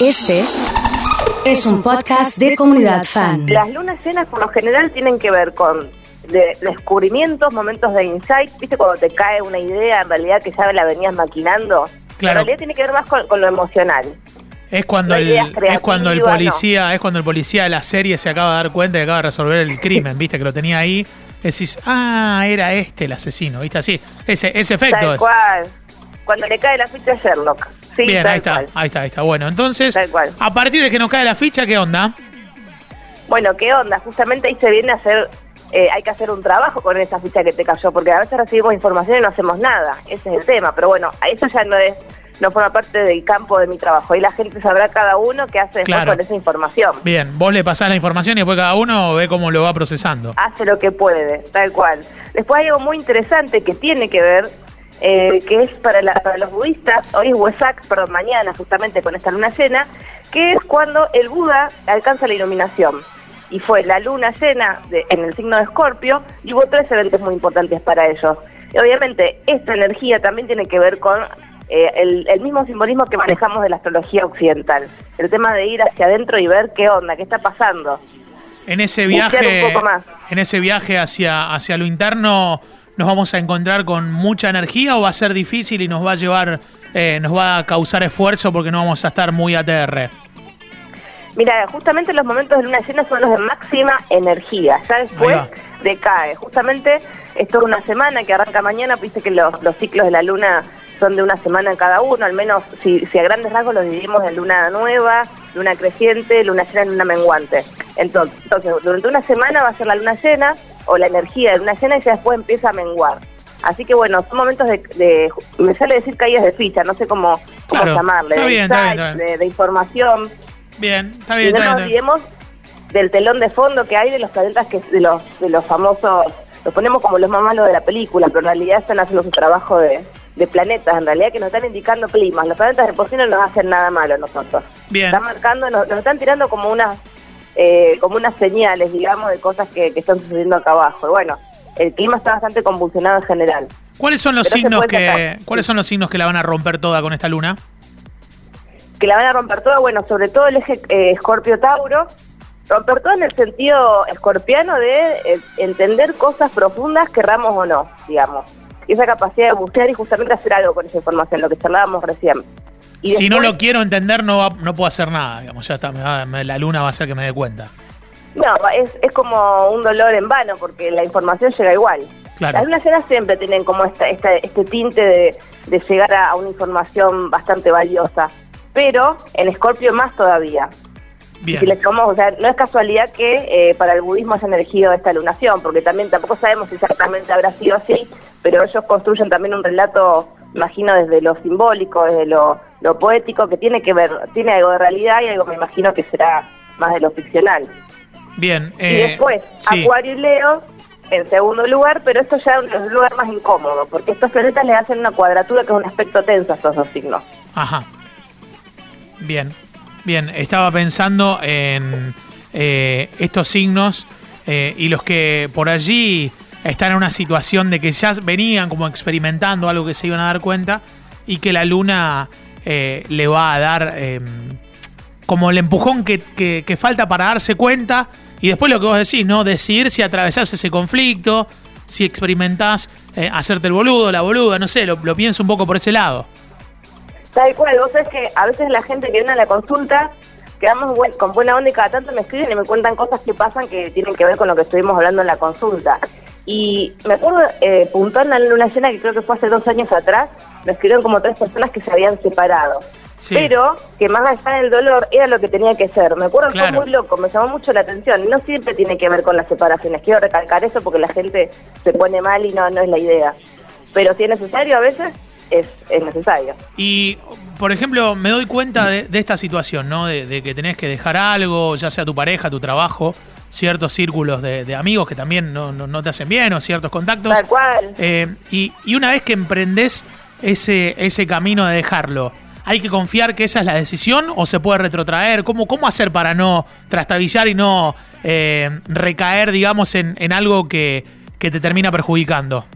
Este es un podcast de comunidad fan. Las lunas llenas por lo general tienen que ver con de- descubrimientos, momentos de insight. ¿Viste cuando te cae una idea en realidad que ya la venías maquinando? Claro. En realidad tiene que ver más con, con lo emocional. Es cuando, No el, ideas es cuando el creativas, policía, es cuando el policía de la serie se acaba de dar cuenta y acaba de resolver el crimen, viste, que lo tenía ahí. Decís, ah, era este el asesino, viste, así. Ese, ese efecto Tal es. cual. Cuando le cae la ficha a Sherlock. Sí, Bien, ahí está, cual. ahí está, ahí está. Bueno, entonces, Tal cual. a partir de que nos cae la ficha, ¿qué onda? Bueno, ¿qué onda? Justamente ahí se viene a hacer, eh, hay que hacer un trabajo con esa ficha que te cayó, porque a veces recibimos información y no hacemos nada, ese es el tema, pero bueno, eso ya no es, no forma parte del campo de mi trabajo, ahí la gente sabrá cada uno qué hace después Claro. con esa información. Bien, vos le pasás la información y después cada uno ve cómo lo va procesando. Hace lo que puede, tal cual. Después hay algo muy interesante que tiene que ver, eh, que es para, la- para los budistas, hoy es Wesak, perdón, mañana justamente con esta luna llena, que es cuando el Buda alcanza la iluminación. Y fue la luna llena de- en el signo de Escorpio y hubo tres eventos muy importantes para ellos. Y obviamente esta energía también tiene que ver con eh, el, el mismo simbolismo que manejamos de la astrología occidental. El tema de ir hacia adentro y ver qué onda, qué está pasando. En ese viaje, un poco más. en ese viaje hacia, hacia lo interno, ¿nos vamos a encontrar con mucha energía o va a ser difícil y nos va a llevar, eh, nos va a causar esfuerzo porque no vamos a estar muy ATR? Mira, justamente los momentos de luna llena son los de máxima energía. Ya después decae. Justamente es toda una semana que arranca mañana. Viste que los, los ciclos de la luna son de una semana en cada uno. Al menos si, si a grandes rasgos los dividimos en luna nueva, luna creciente, luna llena y luna menguante. Entonces, entonces, durante una semana va a ser la luna llena o la energía de luna llena y ya después empieza a menguar. Así que bueno, son momentos de, de- me sale decir caídas de ficha, no sé cómo, cómo Claro, llamarle, está de bien, está bien, insights, está bien. De, de información. Bien, está Y bien, no está nos olvidemos del telón de fondo que hay de los planetas que de los de los famosos, los ponemos como los más malos de la película, pero en realidad están haciendo su trabajo de, de planetas, en realidad que nos están indicando climas. Los planetas de por sí no nos hacen nada malo a nosotros. Bien. Están marcando, nos, nos están tirando como unas eh, como unas señales, digamos, de cosas que, que están sucediendo acá abajo. Y bueno, el clima está bastante convulsionado en general. ¿Cuáles son los Pero signos que, sacar. cuáles son los signos que la van a romper toda con esta luna? que la van a romper toda, bueno, sobre todo el eje eh, Escorpio-Tauro, romper todo en el sentido escorpiano de eh, entender cosas profundas, querramos o no, digamos. Y esa capacidad de buscar y justamente hacer algo con esa información, lo que charlábamos recién. Y si no lo quiero entender, no, va- no puedo hacer nada. Digamos, ya está, me va- me- la luna va a hacer que me dé cuenta. No, es, es como un dolor en vano, porque la información llega igual. Claro. Las lunas llenas siempre tienen como esta, esta- este tinte de, de llegar a, una información bastante valiosa, pero en Escorpio más todavía. Bien. Si le sumamos, o sea, no es casualidad que eh, para el budismo hayan elegido esta lunación, porque también tampoco sabemos si exactamente habrá sido así, pero ellos construyen también un relato, imagino, desde lo simbólico, desde lo, lo poético, que tiene que ver, tiene algo de realidad y algo me imagino que será más de lo ficcional. Bien. y eh, después, sí. Acuario y Leo en segundo lugar, pero esto ya es un lugar más incómodo, porque estos planetas le hacen una cuadratura que es un aspecto tenso a estos dos signos. Ajá. Bien, bien. Estaba pensando en eh, estos signos eh, y los que por allí están en una situación de que ya venían como experimentando algo que se iban a dar cuenta y que la luna eh, le va a dar eh, como el empujón que, que- falta para darse cuenta y después lo que vos decís, ¿no? Decidir si atravesás ese conflicto, si experimentás eh, hacerte el boludo, la boluda, no sé, lo, pienso un poco por ese lado. Tal cual, vos sabés que a veces la gente que viene a la consulta, quedamos con buena onda y cada tanto me escriben y me cuentan cosas que pasan que tienen que ver con lo que estuvimos hablando en la consulta. Y me acuerdo, eh, en luna llena, que creo que fue hace dos años atrás, me escribieron como tres personas que se habían separado. Sí. Pero que más allá del dolor era lo que tenía que ser. Me acuerdo que Claro. fue muy loco, me llamó mucho la atención. No siempre tiene que ver con las separaciones. Quiero recalcar eso porque la gente se pone mal y no, no es la idea. Pero si es necesario a veces, es, es necesario. Y, por ejemplo, me doy cuenta de, de esta situación, ¿no? De, de que tenés que dejar algo, ya sea tu pareja, tu trabajo, ciertos círculos de, de amigos que también no, no- no te hacen bien o ciertos contactos. Tal cual. Eh, y, y una vez que emprendés ese, ese camino de dejarlo, ¿hay que confiar que esa es la decisión o se puede retrotraer? ¿Cómo, cómo hacer para no trastabillar y no eh, recaer, digamos, en, en algo que, que te termina perjudicando?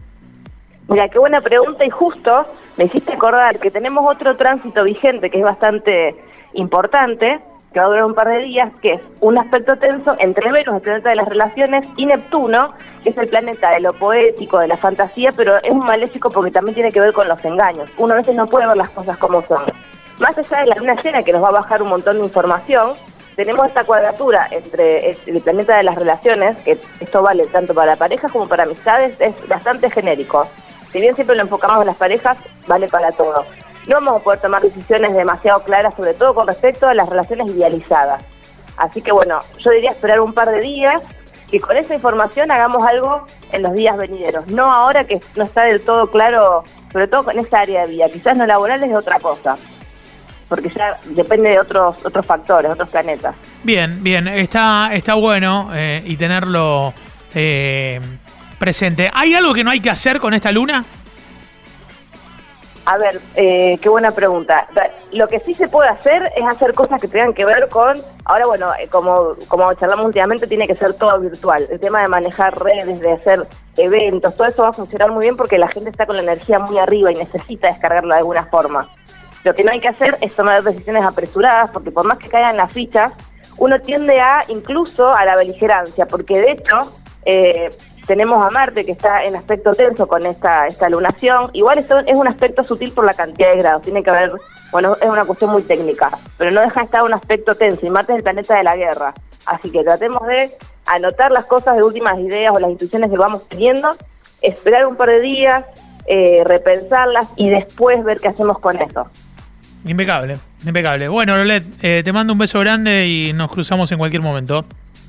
Mira, qué buena pregunta y justo me hiciste acordar que tenemos otro tránsito vigente que es bastante importante que va a durar un par de días, que es un aspecto tenso entre Venus, el planeta de las relaciones, y Neptuno, que es el planeta de lo poético, de la fantasía, pero es un maléfico porque también tiene que ver con los engaños. Uno a veces no puede ver las cosas como son. Más allá de la luna llena, que nos va a bajar un montón de información, tenemos esta cuadratura entre el planeta de las relaciones, que esto vale tanto para parejas como para amistades, es bastante genérico. Si bien siempre lo enfocamos en las parejas, vale para todo no vamos a poder tomar decisiones demasiado claras, sobre todo con respecto a las relaciones idealizadas. Así que bueno, yo diría esperar un par de días y con esa información hagamos algo en los días venideros. No ahora que no está del todo claro, sobre todo con esa área de vida. Quizás no laboral es otra cosa, porque ya depende de otros otros factores, otros planetas. Bien, bien, está, está bueno eh, y tenerlo eh, presente. ¿Hay algo que no hay que hacer con esta luna? A ver, eh, qué buena pregunta. Lo que sí se puede hacer es hacer cosas que tengan que ver con, ahora bueno, eh, como, como charlamos últimamente, tiene que ser todo virtual. El tema de manejar redes, de hacer eventos, todo eso va a funcionar muy bien porque la gente está con la energía muy arriba y necesita descargarla de alguna forma. Lo que no hay que hacer es tomar decisiones apresuradas porque por más que caigan las fichas, uno tiende a incluso a la beligerancia, porque de hecho... Eh, tenemos a Marte que está en aspecto tenso con esta, esta lunación. Igual esto es un aspecto sutil por la cantidad de grados. Tiene que haber, bueno, es una cuestión muy técnica, pero no deja de estar un aspecto tenso. Y Marte es el planeta de la guerra. Así que tratemos de anotar las cosas de últimas ideas o las intuiciones que vamos teniendo, esperar un par de días, eh, repensarlas y después ver qué hacemos con eso. Impecable, impecable. Bueno, Lolet, eh, te mando un beso grande y nos cruzamos en cualquier momento.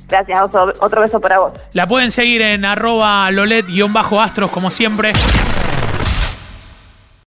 Gracias, otro, beso para vos. La pueden seguir en arroba lolet-astros como siempre.